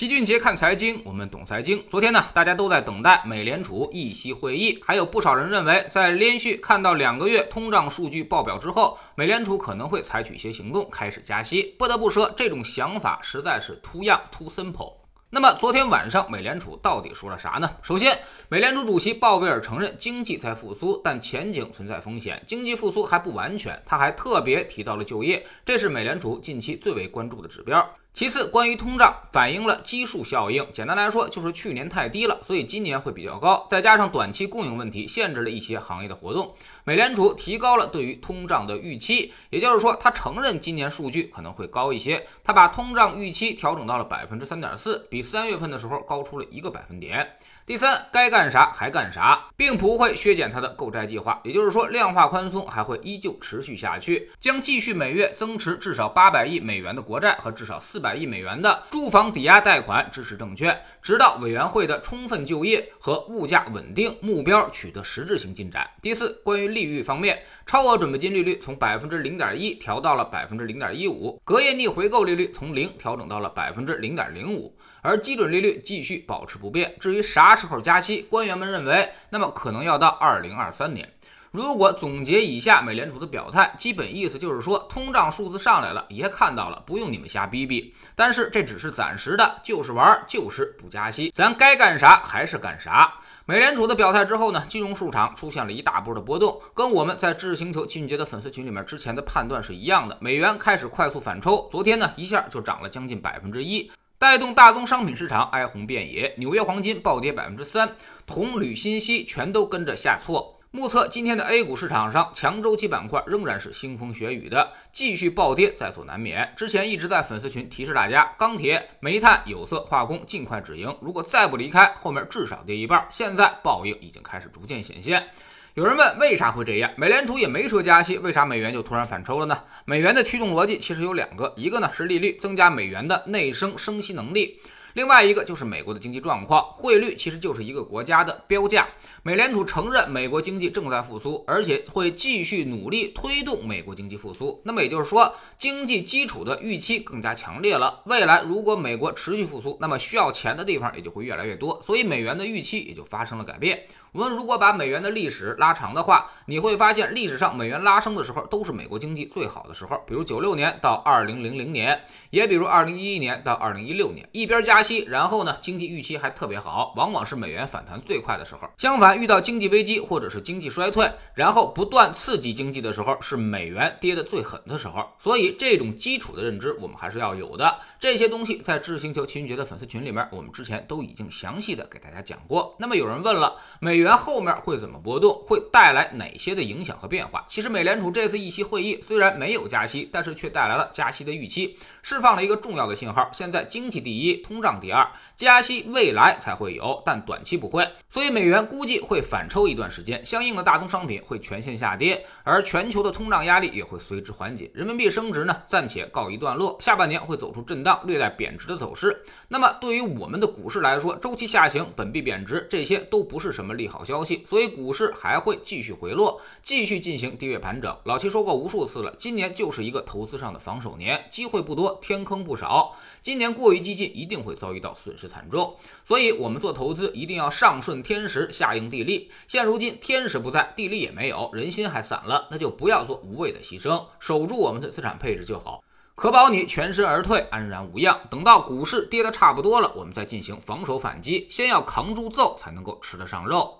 齐俊杰看财经，我们懂财经。昨天呢，大家都在等待美联储议息会议，还有不少人认为，在连续看到两个月通胀数据报表之后，美联储可能会采取一些行动，开始加息。不得不说，这种想法实在是 too young too simple。那么昨天晚上美联储到底说了啥呢？首先，美联储主席鲍威尔承认经济在复苏，但前景存在风险，经济复苏还不完全。他还特别提到了就业，这是美联储近期最为关注的指标。其次，关于通胀，反映了基数效应。简单来说，就是去年太低了，所以今年会比较高。再加上短期供应问题，限制了一些行业的活动。美联储提高了对于通胀的预期，也就是说，他承认今年数据可能会高一些。他把通胀预期调整到了百分之三点四，比三月份的时候高出了一个百分点。第三，该干啥还干啥，并不会削减它的购债计划，也就是说，量化宽松还会依旧持续下去，将继续每月增持至少八百亿美元的国债和至少四百亿美元的住房抵押贷款支持证券，直到委员会的充分就业和物价稳定目标取得实质性进展。第四，关于利率方面，超额准备金利率从百分之零点一调到了百分之零点一五，隔夜逆回购利率从零调整到了百分之零点零五，而基准利率继续保持不变。至于啥？时候加息，官员们认为，那么可能要到二零二三年。如果总结以下美联储的表态，基本意思就是说，通胀数字上来了，爷看到了，不用你们瞎逼逼。但是这只是暂时的，就是玩，就是不加息，咱该干啥还是干啥。美联储的表态之后呢，金融市场出现了一大波的波动，跟我们在知识星球秦俊杰的粉丝群里面之前的判断是一样的。美元开始快速反抽，昨天呢一下就涨了将近百分之一。带动大宗商品市场哀鸿遍野，纽约黄金暴跌百分之三，铜、铝、锌、锡全都跟着下挫。目测今天的 A 股市场上，强周期板块仍然是腥风血雨的，继续暴跌在所难免。之前一直在粉丝群提示大家，钢铁、煤炭、有色、化工尽快止盈，如果再不离开，后面至少跌一半。现在报应已经开始逐渐显现。有人问为啥会这样？美联储也没说加息，为啥美元就突然反抽了呢？美元的驱动逻辑其实有两个，一个呢是利率增加美元的内生升息能力。另外一个就是美国的经济状况，汇率其实就是一个国家的标价。美联储承认美国经济正在复苏，而且会继续努力推动美国经济复苏。那么也就是说，经济基础的预期更加强烈了。未来如果美国持续复苏，那么需要钱的地方也就会越来越多，所以美元的预期也就发生了改变。我们如果把美元的历史拉长的话，你会发现历史上美元拉升的时候都是美国经济最好的时候，比如九六年到二零零零年，也比如二零一一年到二零一六年，一边加加息，然后呢经济预期还特别好，往往是美元反弹最快的时候。相反，遇到经济危机或者是经济衰退，然后不断刺激经济的时候，是美元跌得最狠的时候。所以这种基础的认知我们还是要有的。这些东西在知识星球秦俊杰的粉丝群里面，我们之前都已经详细的给大家讲过。那么有人问了，美元后面会怎么波动？会带来哪些的影响和变化？其实美联储这次议息会议虽然没有加息，但是却带来了加息的预期，释放了一个重要的信号。现在经济第一，通胀第二，加息未来才会有，但短期不会。所以美元估计会反抽一段时间，相应的大宗商品会全线下跌，而全球的通胀压力也会随之缓解。人民币升值呢，暂且告一段落，下半年会走出震荡、略带贬值的走势。那么对于我们的股市来说，周期下行、本币贬值，这些都不是什么利好消息。所以股市还会继续回落，继续进行低位盘整。老七说过无数次了，今年就是一个投资上的防守年，机会不多，天坑不少。今年过于激进，一定会遭遇到损失惨重。所以，我们做投资一定要上顺天时，下应地利。现如今天时不在，地利也没有，人心还散了，那就不要做无谓的牺牲，守住我们的资产配置就好，可保你全身而退，安然无恙。等到股市跌得差不多了，我们再进行防守反击。先要扛住揍，才能够吃得上肉。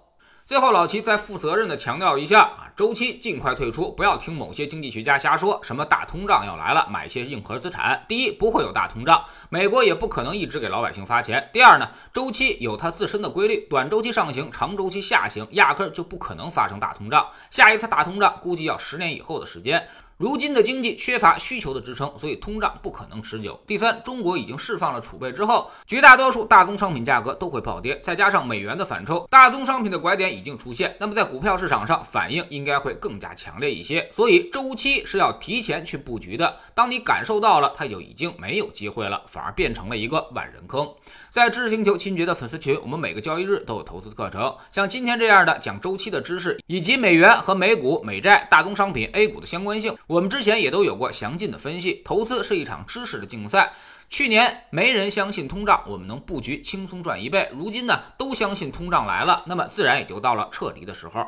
最后，老齐再负责任的强调一下啊，周期尽快退出，不要听某些经济学家瞎说，什么大通胀要来了，买些硬核资产。第一，不会有大通胀，美国也不可能一直给老百姓发钱。第二呢，周期有它自身的规律，短周期上行，长周期下行，压根儿就不可能发生大通胀。下一次大通胀估计要十年以后的时间。如今的经济缺乏需求的支撑，所以通胀不可能持久。第三，中国已经释放了储备之后，绝大多数大宗商品价格都会暴跌，再加上美元的反抽，大宗商品的拐点已经出现。那么在股票市场上反应应该会更加强烈一些。所以周期是要提前去布局的。当你感受到了，它就已经没有机会了，反而变成了一个万人坑。在知识星球亲爵的粉丝群，我们每个交易日都有投资课程，像今天这样的讲周期的知识，以及美元和美股、美债、大宗商品 A 股的相关性。我们之前也都有过详尽的分析，投资是一场知识的竞赛。去年没人相信通胀，我们能布局轻松赚一倍。如今呢，都相信通胀来了，那么自然也就到了撤离的时候。